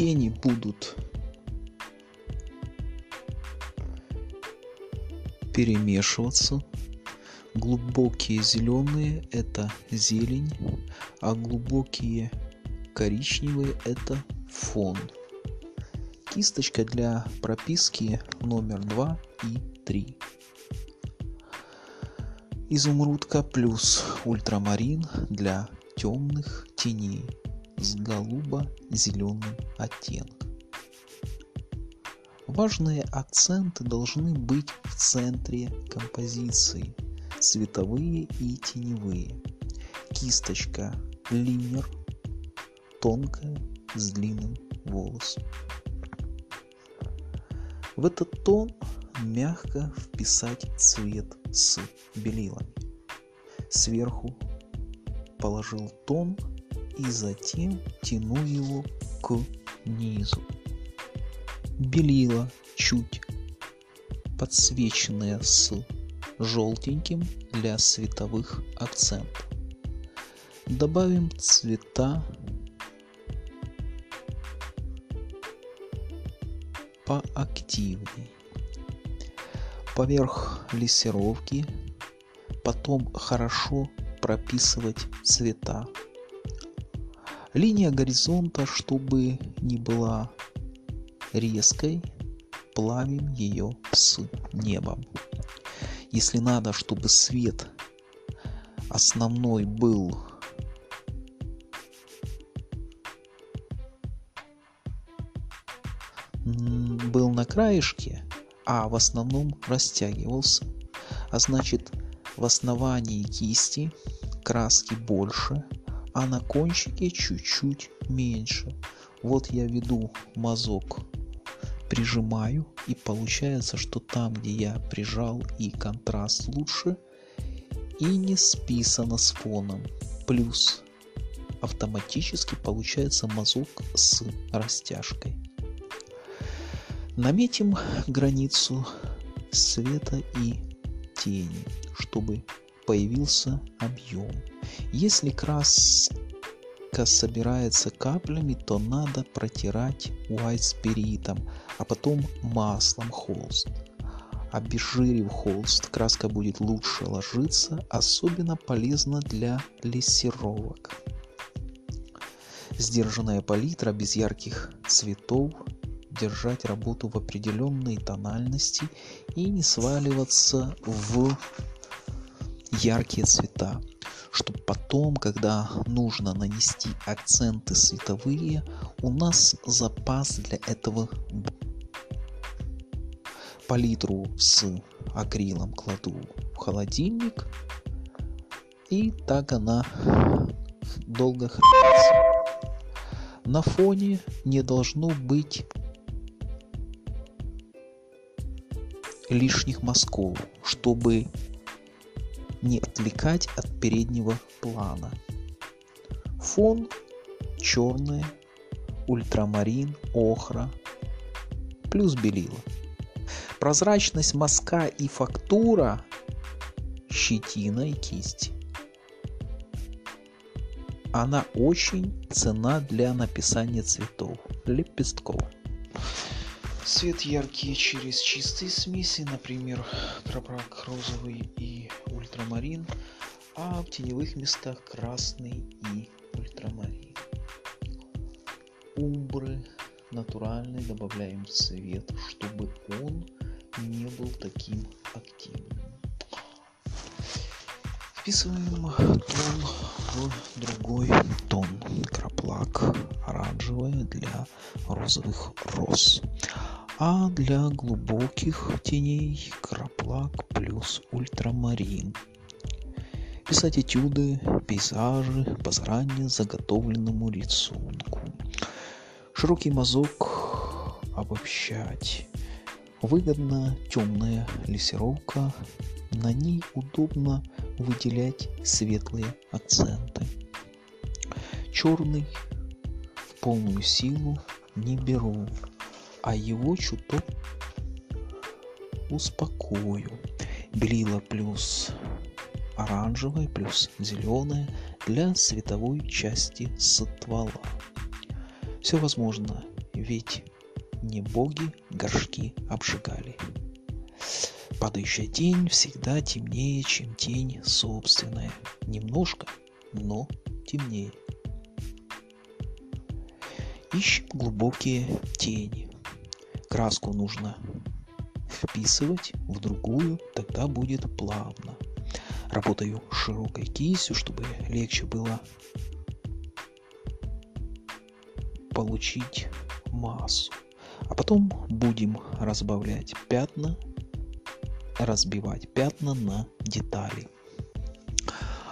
тени будут перемешиваться. Глубокие зеленые – это зелень, а глубокие коричневые – это фон. Кисточка для прописки номер 2 и 3. Изумрудка плюс ультрамарин для темных теней с голубо-зеленым оттенком. Важные акценты должны быть в центре композиции, световые и теневые. Кисточка линер, тонкая, с длинным волосом. В этот тон мягко вписать цвет с белилами. Сверху положил тон и затем тяну его к низу. Белила чуть подсвеченные с желтеньким для световых акцентов. Добавим цвета поактивнее. Поверх лессировки потом хорошо прописывать цвета. Линия горизонта, чтобы не была резкой, плавим ее с небом. Если надо, чтобы свет основной был был на краешке, а в основном растягивался, а значит в основании кисти краски больше, а на кончике чуть-чуть меньше. Вот я веду мазок, прижимаю, и получается, что там, где я прижал и контраст лучше, и не списано с фоном. Плюс автоматически получается мазок с растяжкой. Наметим границу света и тени, чтобы появился объем. Если краска собирается каплями, то надо протирать white спиритом, а потом маслом холст. Обезжирив холст, краска будет лучше ложиться, особенно полезно для лессировок. Сдержанная палитра без ярких цветов держать работу в определенной тональности и не сваливаться в яркие цвета, чтобы потом, когда нужно нанести акценты световые, у нас запас для этого палитру с акрилом кладу в холодильник и так она долго хранится. На фоне не должно быть лишних мазков, чтобы не отвлекать от переднего плана. Фон черный, ультрамарин, охра, плюс белила. Прозрачность мазка и фактура щетина и кисть. Она очень цена для написания цветов, лепестков. Цвет яркий через чистые смеси, например, крабрак розовый и ультрамарин, а в теневых местах красный и ультрамарин. Умбры натуральный добавляем цвет, чтобы он не был таким активным. Вписываем тон в другой тон. Краплак оранжевая для розовых роз а для глубоких теней краплак плюс ультрамарин. Писать этюды, пейзажи по заранее заготовленному рисунку. Широкий мазок обобщать. Выгодна темная лессировка, на ней удобно выделять светлые акценты. Черный в полную силу не беру, а его чуток успокою. Белила плюс оранжевое плюс зеленое для световой части ствола. Все возможно ведь не боги горшки обжигали. Падающая тень всегда темнее, чем тень собственная. Немножко, но темнее. Ищем глубокие тени. Краску нужно вписывать в другую, тогда будет плавно. Работаю широкой кистью, чтобы легче было получить массу. А потом будем разбавлять пятна, разбивать пятна на детали.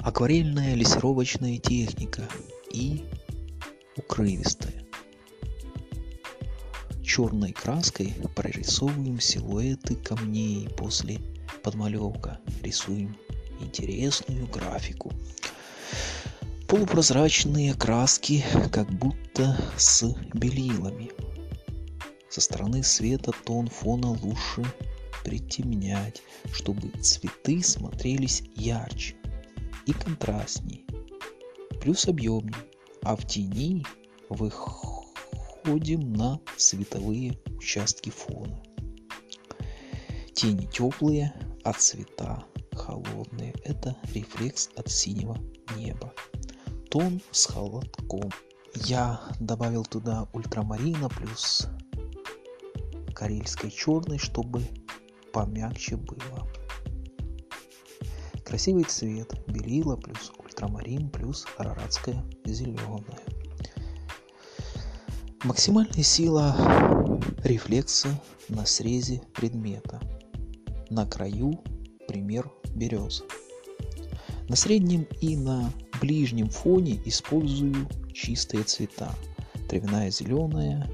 Акварельная лессировочная техника и укрывистая. Черной краской прорисовываем силуэты камней после подмалевка. Рисуем интересную графику. Полупрозрачные краски, как будто с белилами. Со стороны света тон фона лучше притемнять, чтобы цветы смотрелись ярче и контрастнее, плюс объемнее, а в тени выходим на световые участки фона. Тени теплые, а цвета холодные. Это рефлекс от синего неба. Тон с холодком. Я добавил туда ультрамарина плюс карельской черной, чтобы помягче было. Красивый цвет, белила плюс ультрамарин плюс араратская зеленая. Максимальная сила рефлекса на срезе предмета. На краю пример березы. На среднем и на ближнем фоне использую чистые цвета. Травяная зеленая,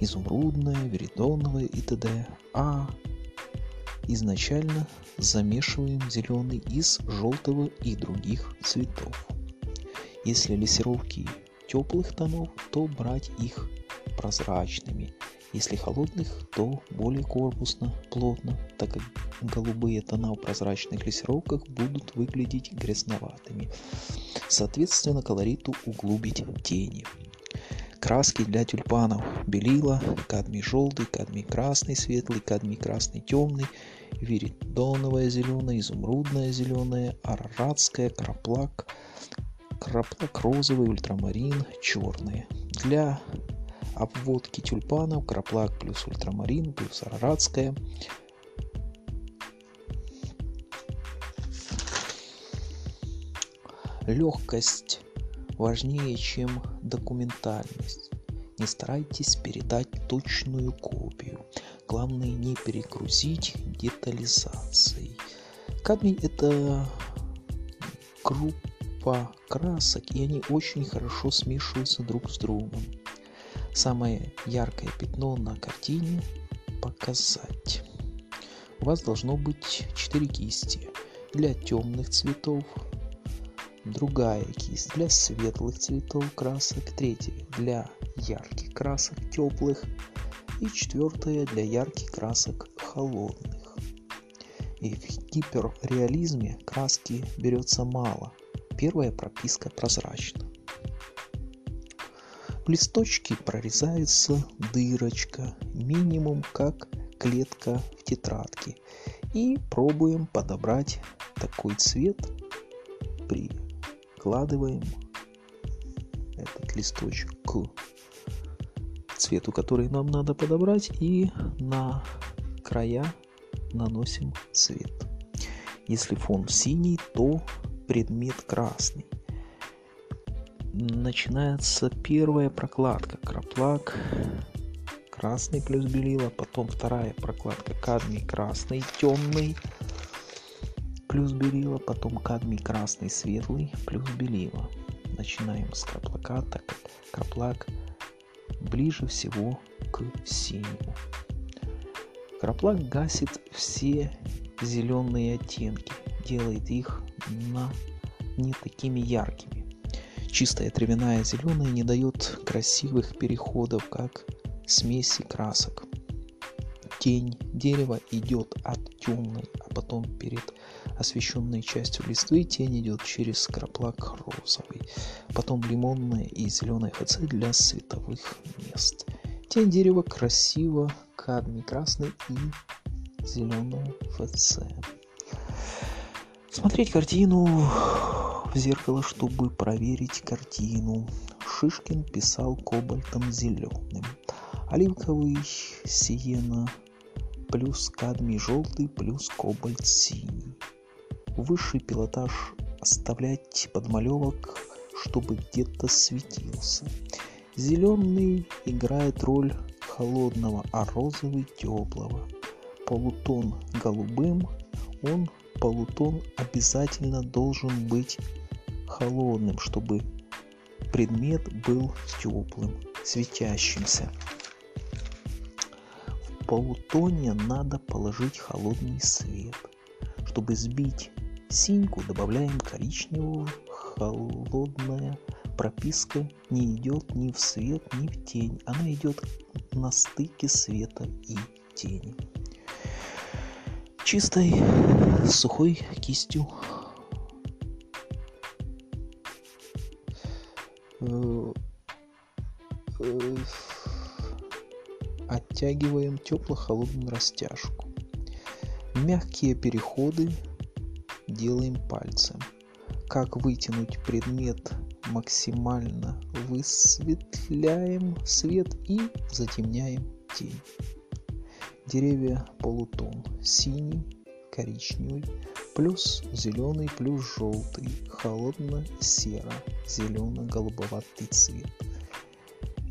изумрудная, веридоновая и т.д. А изначально замешиваем зеленый из желтого и других цветов. Если лессировки теплых тонов, то брать их прозрачными. Если холодных, то более корпусно, плотно, так как голубые тона в прозрачных лессировках будут выглядеть грязноватыми. Соответственно, колориту углубить тени. Краски для тюльпанов. Белила, кадмий желтый, кадмий красный светлый, кадмий красный темный, виридоновая зеленая, изумрудная зеленая, араратская, краплак, краплак розовый, ультрамарин, черные. Для обводки тюльпанов краплак плюс ультрамарин плюс араратская. Легкость важнее, чем документальность. Не старайтесь передать точную копию. Главное не перегрузить детализацией. Кадмий это группа красок, и они очень хорошо смешиваются друг с другом. Самое яркое пятно на картине показать. У вас должно быть 4 кисти для темных цветов, другая кисть для светлых цветов красок, третья для ярких красок теплых и четвертая для ярких красок холодных. И в гиперреализме краски берется мало. Первая прописка прозрачна. Листочке прорезается дырочка, минимум как клетка в тетрадке. И пробуем подобрать такой цвет при прикладываем этот листочек к цвету, который нам надо подобрать, и на края наносим цвет. Если фон синий, то предмет красный. Начинается первая прокладка, краплак, красный плюс белила, потом вторая прокладка, кадмий красный, темный, плюс белила, потом кадмий красный светлый плюс белила. Начинаем с краплака, так как краплак ближе всего к синему. Краплак гасит все зеленые оттенки, делает их на не такими яркими. Чистая травяная зеленая не дает красивых переходов, как смеси красок. Тень дерева идет от темной, а потом перед освещенной частью листвы тень идет через краплак розовый, потом лимонная и зеленая ФЦ для световых мест. Тень дерева красиво, кадмий красный и зеленый ФЦ. Смотреть картину в зеркало, чтобы проверить картину. Шишкин писал кобальтом зеленым. Оливковый сиена плюс кадмий желтый плюс кобальт синий. Высший пилотаж оставлять подмалевок, чтобы где-то светился. Зеленый играет роль холодного, а розовый теплого. Полутон голубым, он полутон обязательно должен быть холодным, чтобы предмет был теплым, светящимся. В полутоне надо положить холодный свет. Чтобы сбить синьку, добавляем коричневую, холодная прописка не идет ни в свет, ни в тень. Она идет на стыке света и тени. Чистой сухой кистью оттягиваем тепло-холодную растяжку. Мягкие переходы делаем пальцем. Как вытянуть предмет максимально высветляем свет и затемняем тень. Деревья полутон синий, коричневый, плюс зеленый, плюс желтый, холодно-серо, зелено-голубоватый цвет.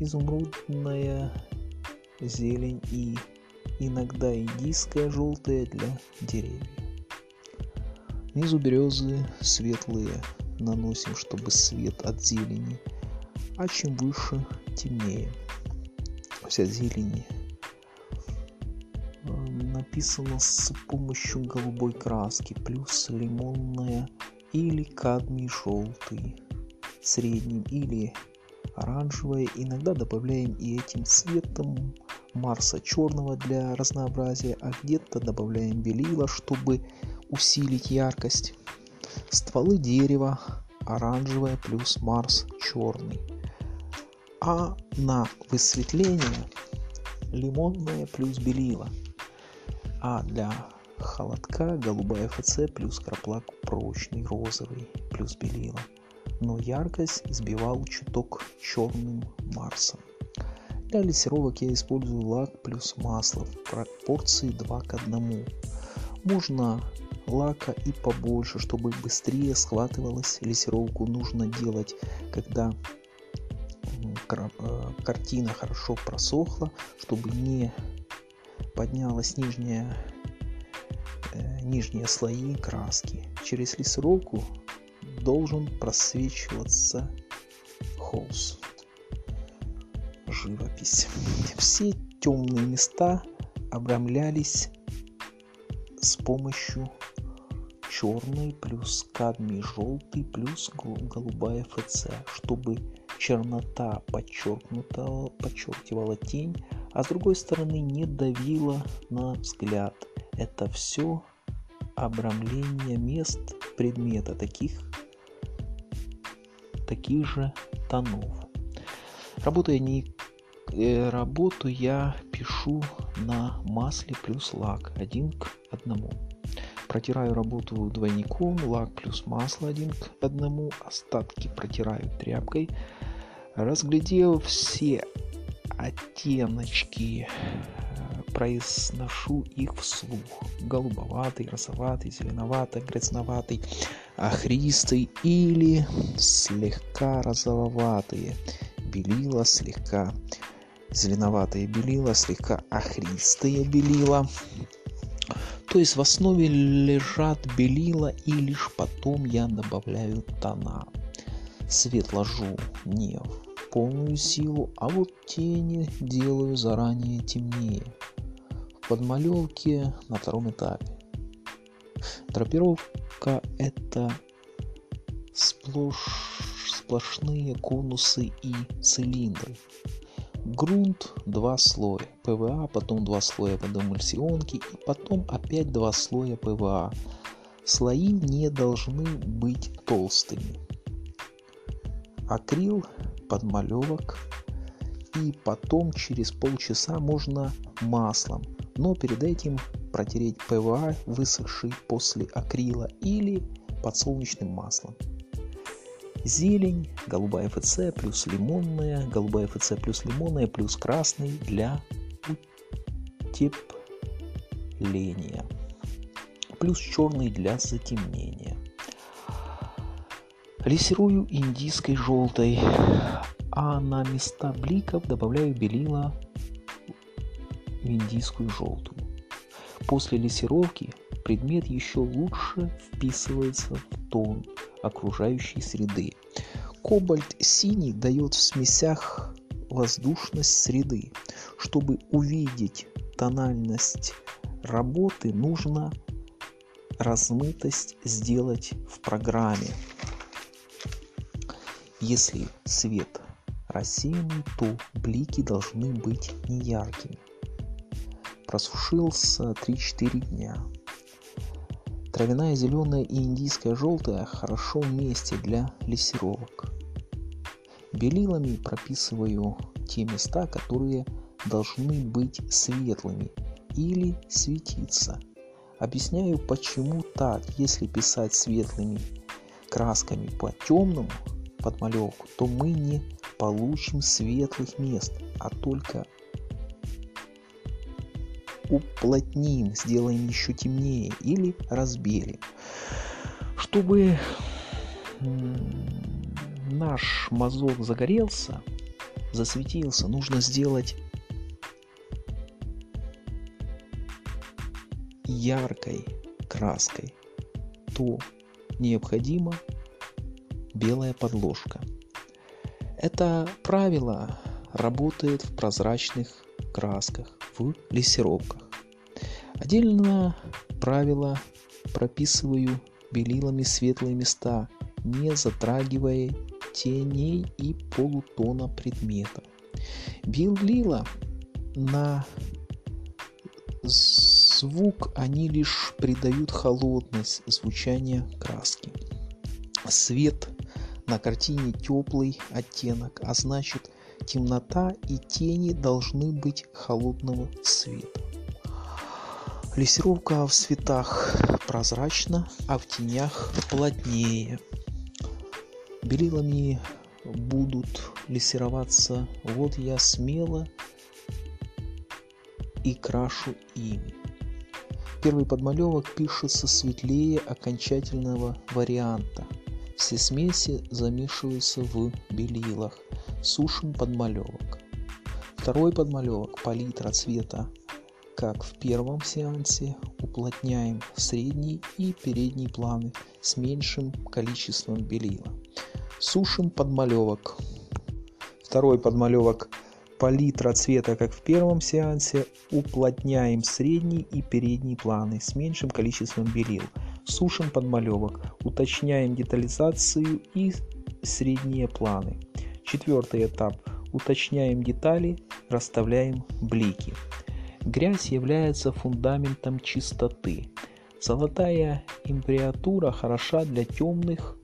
Изумрудная зелень и иногда индийская желтая для деревьев. Внизу березы светлые, наносим, чтобы свет от зелени, а чем выше, темнее. Вся зелень написано с помощью голубой краски, плюс лимонная или кадмий желтый, средним или оранжевое. Иногда добавляем и этим цветом Марса черного для разнообразия, а где-то добавляем белила, чтобы усилить яркость стволы дерева оранжевое плюс Марс черный. А на высветление лимонное плюс белила. А для холодка голубая ФЦ плюс краплак прочный розовый плюс белила. Но яркость сбивал чуток черным Марсом. Для лессировок я использую лак плюс масло в пропорции 2 к 1. Можно лака и побольше, чтобы быстрее схватывалась. Лессировку нужно делать, когда э, картина хорошо просохла, чтобы не поднялась нижняя, э, нижние слои краски. Через лессировку должен просвечиваться холст, живопись. Все темные места обрамлялись с помощью черный плюс кадмий желтый плюс голубая ФЦ, чтобы чернота подчеркнута, подчеркивала тень, а с другой стороны не давила на взгляд. Это все обрамление мест предмета таких, таких же тонов. Работая не э, работу я пишу на масле плюс лак один к одному. Протираю работу двойником, лак плюс масло один к одному, остатки протираю тряпкой. Разглядев все оттеночки, э, произношу их вслух. Голубоватый, розоватый, зеленоватый, грязноватый, охристый или слегка розоватые. Белила слегка зеленоватые белила, слегка охристые белила. То есть в основе лежат белила и лишь потом я добавляю тона. Свет ложу не в полную силу, а вот тени делаю заранее темнее. В подмалевке на втором этапе. Драпировка это сплошь, сплошные конусы и цилиндры грунт два слоя ПВА, потом два слоя водоэмульсионки и потом опять два слоя ПВА. Слои не должны быть толстыми. Акрил, подмалевок, и потом через полчаса можно маслом, но перед этим протереть ПВА, высохший после акрила или подсолнечным маслом. Зелень, голубая ФЦ плюс лимонная, голубая ФЦ плюс лимонная плюс красный для утепления. Плюс черный для затемнения. Лессирую индийской желтой, а на места бликов добавляю белила в индийскую желтую. После лессировки предмет еще лучше вписывается в тон окружающей среды. Кобальт синий дает в смесях воздушность среды. Чтобы увидеть тональность работы, нужно размытость сделать в программе. Если свет рассеянный, то блики должны быть неяркими. Просушился 3-4 дня. Травяная зеленая и индийская желтая хорошо вместе для лессировок. Белилами прописываю те места, которые должны быть светлыми или светиться. Объясняю, почему так. Если писать светлыми красками по темному подмалевку, то мы не получим светлых мест, а только уплотним, сделаем еще темнее или разбелим. Чтобы наш мазок загорелся, засветился, нужно сделать яркой краской, то необходима белая подложка. Это правило работает в прозрачных красках, в лессировках. Отдельно правило прописываю белилами светлые места, не затрагивая теней и полутона предмета. Белила на звук они лишь придают холодность звучания краски. Свет на картине теплый оттенок, а значит темнота и тени должны быть холодного цвета. Лессировка в цветах прозрачна, а в тенях плотнее. Белилами будут лессироваться, вот я смело и крашу ими. Первый подмалевок пишется светлее окончательного варианта. Все смеси замешиваются в белилах. Сушим подмалевок. Второй подмалевок палитра цвета, как в первом сеансе, уплотняем средний и передний планы с меньшим количеством белила. Сушим подмалевок. Второй подмалевок палитра цвета, как в первом сеансе, уплотняем средний и передний планы с меньшим количеством белил. Сушим подмалевок, уточняем детализацию и средние планы. Четвертый этап. Уточняем детали, расставляем блики. Грязь является фундаментом чистоты. Золотая имприатура хороша для темных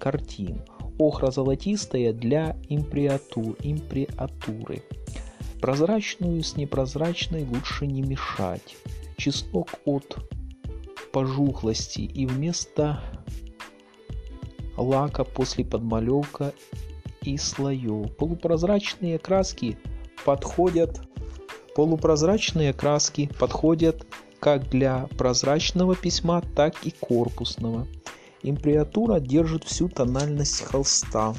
картин – охро-золотистая для имприатур, имприатуры. Прозрачную с непрозрачной лучше не мешать. Чеснок от пожухлости и вместо лака после подмалевка и слоев. Полупрозрачные краски подходят полупрозрачные краски подходят как для прозрачного письма, так и корпусного. Имприатура держит всю тональность холста.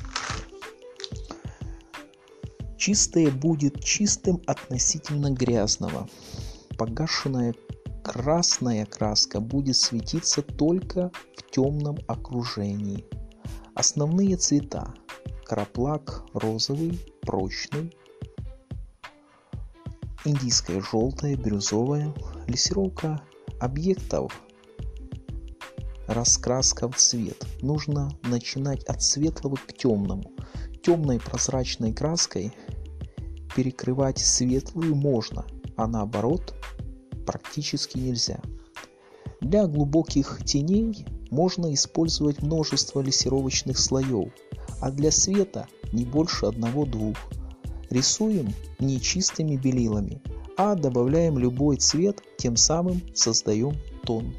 Чистое будет чистым относительно грязного. Погашенная красная краска будет светиться только в темном окружении. Основные цвета краплак розовый, прочный, индийская желтая, бирюзовая, лессировка объектов раскраска в цвет. Нужно начинать от светлого к темному. Темной прозрачной краской перекрывать светлую можно, а наоборот практически нельзя. Для глубоких теней можно использовать множество лессировочных слоев, а для света не больше одного-двух. рисуем не чистыми белилами, а добавляем любой цвет, тем самым создаем тон.